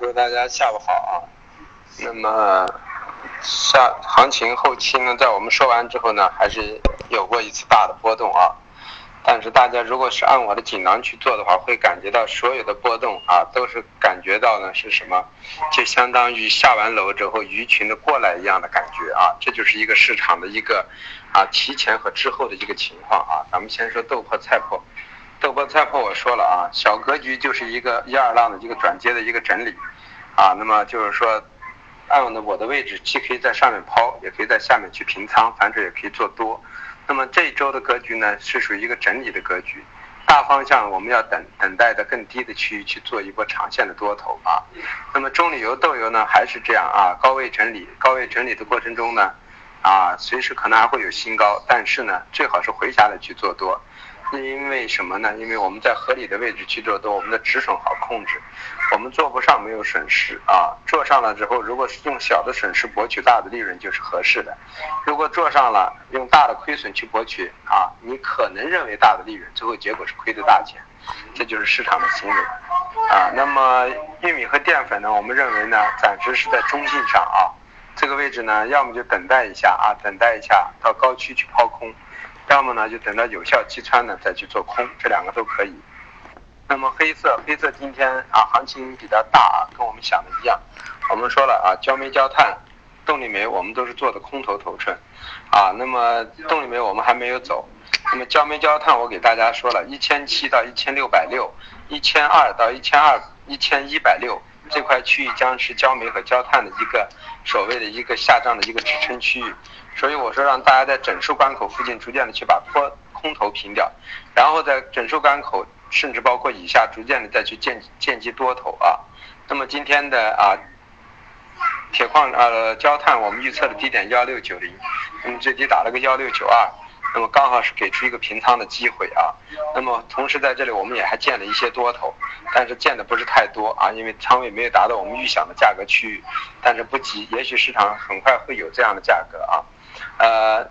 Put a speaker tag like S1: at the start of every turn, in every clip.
S1: 各位大家下午好啊。那么下行情后期呢，在我们说完之后呢，还是有过一次大的波动啊。但是大家如果是按我的锦囊去做的话，会感觉到所有的波动啊，都是感觉到呢是什么？就相当于下完楼之后鱼群的过来一样的感觉啊。这就是一个市场的一个啊提前和之后的一个情况啊。咱们先说豆粕菜粕。豆粕菜粕我说了啊，小格局就是一个一二浪的一个转接的一个整理，啊，那么就是说，按我的我的位置，既可以在上面抛，也可以在下面去平仓，反正也可以做多。那么这一周的格局呢，是属于一个整理的格局，大方向我们要等等待的更低的区域去做一波长线的多头啊。那么中旅游豆油呢，还是这样啊，高位整理，高位整理的过程中呢，啊，随时可能还会有新高，但是呢，最好是回下来去做多。因为什么呢？因为我们在合理的位置去做多，我们的止损好控制，我们做不上没有损失啊。做上了之后，如果是用小的损失博取大的利润，就是合适的。如果做上了，用大的亏损去博取啊，你可能认为大的利润，最后结果是亏的大钱，这就是市场的行为啊。那么玉米和淀粉呢？我们认为呢，暂时是在中性上啊，这个位置呢，要么就等待一下啊，等待一下到高区去抛空。要么呢，就等到有效击穿呢，再去做空，这两个都可以。那么黑色，黑色今天啊，行情比较大啊，跟我们想的一样。我们说了啊，焦煤、焦炭、动力煤，我们都是做的空头头寸啊。那么动力煤我们还没有走。那么焦煤、焦炭，我给大家说了，一千七到一千六百六，一千二到一千二、一千一百六这块区域将是焦煤和焦炭的一个所谓的一个下降的一个支撑区域。所以我说让大家在整数关口附近逐渐的去把多空头平掉，然后在整数关口甚至包括以下逐渐的再去建建机多头啊。那么今天的啊铁矿呃焦炭我们预测的低点幺六九零，那么最低打了个幺六九二，那么刚好是给出一个平仓的机会啊。那么同时在这里我们也还建了一些多头，但是建的不是太多啊，因为仓位没有达到我们预想的价格区域，但是不急，也许市场很快会有这样的价格啊。呃，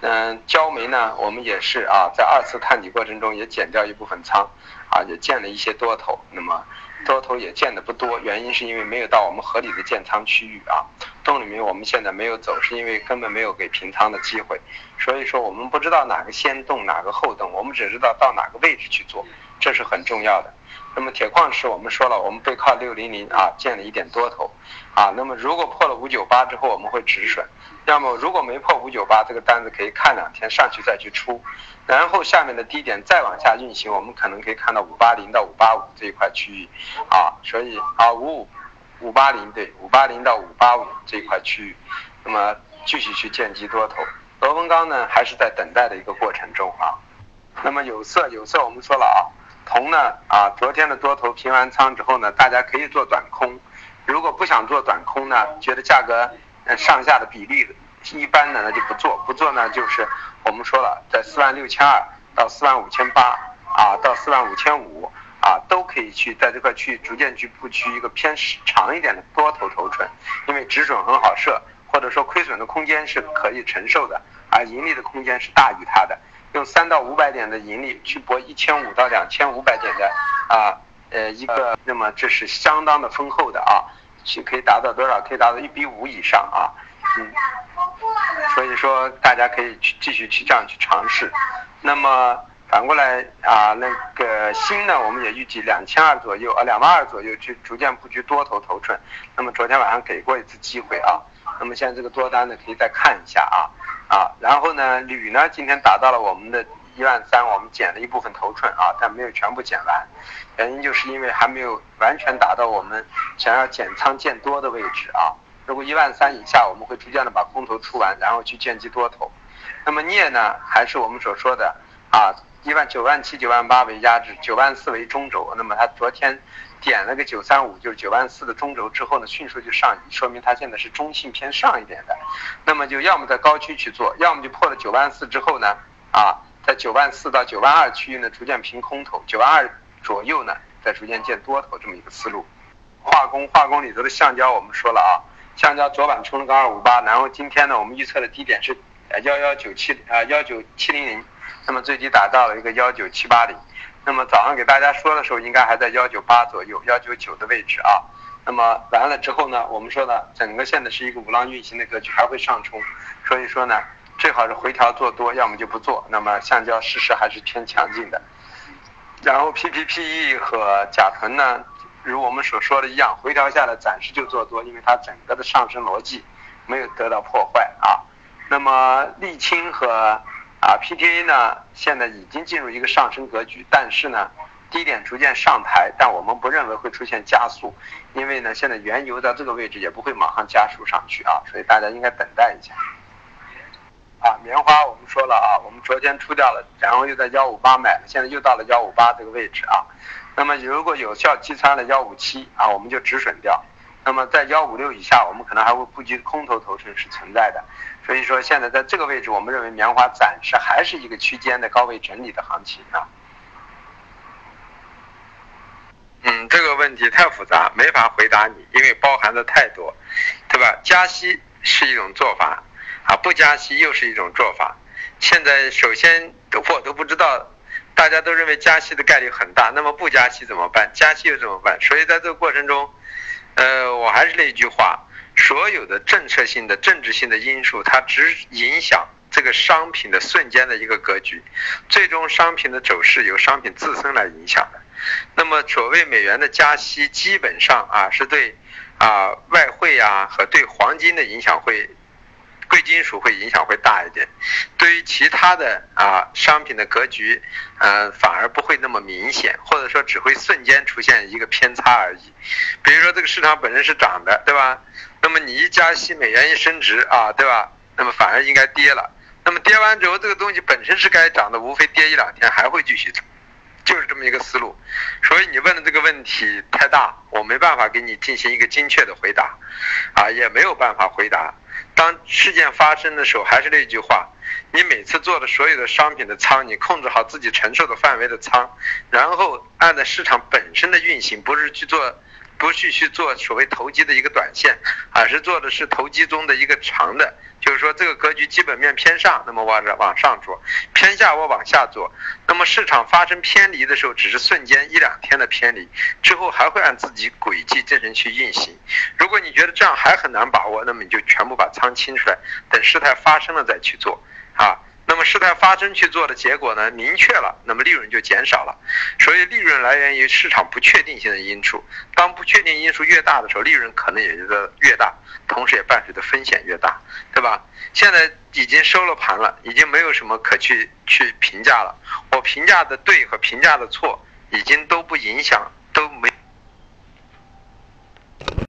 S1: 嗯，焦煤呢，我们也是啊，在二次探底过程中也减掉一部分仓，啊，也建了一些多头，那么多头也建的不多，原因是因为没有到我们合理的建仓区域啊。洞里面我们现在没有走，是因为根本没有给平仓的机会，所以说我们不知道哪个先动，哪个后动，我们只知道到哪个位置去做，这是很重要的。那么铁矿石我们说了，我们背靠六零零啊，建了一点多头，啊，那么如果破了五九八之后，我们会止损。要么如果没破五九八，这个单子可以看两天上去再去出，然后下面的低点再往下运行，我们可能可以看到五八零到五八五这一块区域，啊，所以啊五五五八零对五八零到五八五这一块区域，那么继续去建机多头。螺纹钢呢还是在等待的一个过程中啊。那么有色有色我们说了啊，铜呢啊昨天的多头平完仓之后呢，大家可以做短空，如果不想做短空呢，觉得价格。上下的比例一般的那就不做，不做呢就是我们说了，在四万六千二到四万五千八啊，到四万五千五啊，都可以去在这块去逐渐去布局一个偏长一点的多头头寸，因为止损很好设，或者说亏损的空间是可以承受的，而盈利的空间是大于它的，用三到五百点的盈利去博一千五到两千五百点的啊呃一个，那么这是相当的丰厚的啊。去可以达到多少？可以达到一比五以上啊，嗯，所以说大家可以去继续去这样去尝试。那么反过来啊，那个新呢，我们也预计两千二左右啊，两万二左右去逐渐布局多头头寸。那么昨天晚上给过一次机会啊，那么现在这个多单呢，可以再看一下啊啊，然后呢，铝呢今天达到了我们的。一万三，我们减了一部分头寸啊，但没有全部减完，原因就是因为还没有完全达到我们想要减仓见多的位置啊。如果一万三以下，我们会逐渐的把空头出完，然后去见机多头。那么镍呢，还是我们所说的啊，一万九万七、九万八为压制，九万四为中轴。那么它昨天点了个九三五，就是九万四的中轴之后呢，迅速就上移，说明它现在是中性偏上一点的。那么就要么在高区去做，要么就破了九万四之后呢，啊。在九万四到九万二区域呢，逐渐平空头；九万二左右呢，再逐渐见多头这么一个思路。化工化工里头的橡胶，我们说了啊，橡胶昨晚冲了个二五八，然后今天呢，我们预测的低点是呃幺幺九七啊幺九七零零，那么最低达到了一个幺九七八零。那么早上给大家说的时候，应该还在幺九八左右、幺九九的位置啊。那么完了之后呢，我们说呢，整个现在是一个五浪运行的格局，还会上冲，所以说呢，最好是回调做多，要么就不做。那么橡胶事实还是偏强劲的。然后 PPPE 和甲醇呢，如我们所说的一样，回调下来暂时就做多，因为它整个的上升逻辑没有得到破坏啊。那么沥青和啊 PTA 呢，现在已经进入一个上升格局，但是呢，低点逐渐上抬，但我们不认为会出现加速，因为呢，现在原油在这个位置也不会马上加速上去啊，所以大家应该等待一下。啊，棉花我们说了啊，我们昨天出掉了，然后又在幺五八买了，现在又到了幺五八这个位置啊。那么如果有效击穿了幺五七啊，我们就止损掉。那么在幺五六以下，我们可能还会布局空头头寸是存在的。所以说现在在这个位置，我们认为棉花暂时还是一个区间的高位整理的行情啊。嗯，这个问题太复杂，没法回答你，因为包含的太多，对吧？加息是一种做法。啊，不加息又是一种做法。现在首先我都不知道，大家都认为加息的概率很大，那么不加息怎么办？加息又怎么办？所以在这个过程中，呃，我还是那句话，所有的政策性的、政治性的因素，它只影响这个商品的瞬间的一个格局，最终商品的走势由商品自身来影响的。那么所谓美元的加息，基本上啊是对啊外汇啊和对黄金的影响会。贵金属会影响会大一点，对于其他的啊商品的格局，呃反而不会那么明显，或者说只会瞬间出现一个偏差而已。比如说这个市场本身是涨的，对吧？那么你一加息，美元一升值啊，对吧？那么反而应该跌了。那么跌完之后，这个东西本身是该涨的，无非跌一两天还会继续涨，就是这么一个思路。所以你问的这个问题太大，我没办法给你进行一个精确的回答，啊，也没有办法回答。当事件发生的时候，还是那句话，你每次做的所有的商品的仓，你控制好自己承受的范围的仓，然后按照市场本身的运行，不是去做。不是去做所谓投机的一个短线，而是做的是投机中的一个长的，就是说这个格局基本面偏上，那么往往上做，偏下我往下做，那么市场发生偏离的时候，只是瞬间一两天的偏离，之后还会按自己轨迹进行去运行。如果你觉得这样还很难把握，那么你就全部把仓清出来，等事态发生了再去做，啊。那么事态发生去做的结果呢，明确了，那么利润就减少了。所以利润来源于市场不确定性的因素，当不确定因素越大的时候，利润可能也就越大，同时也伴随着风险越大，对吧？现在已经收了盘了，已经没有什么可去去评价了。我评价的对和评价的错，已经都不影响都没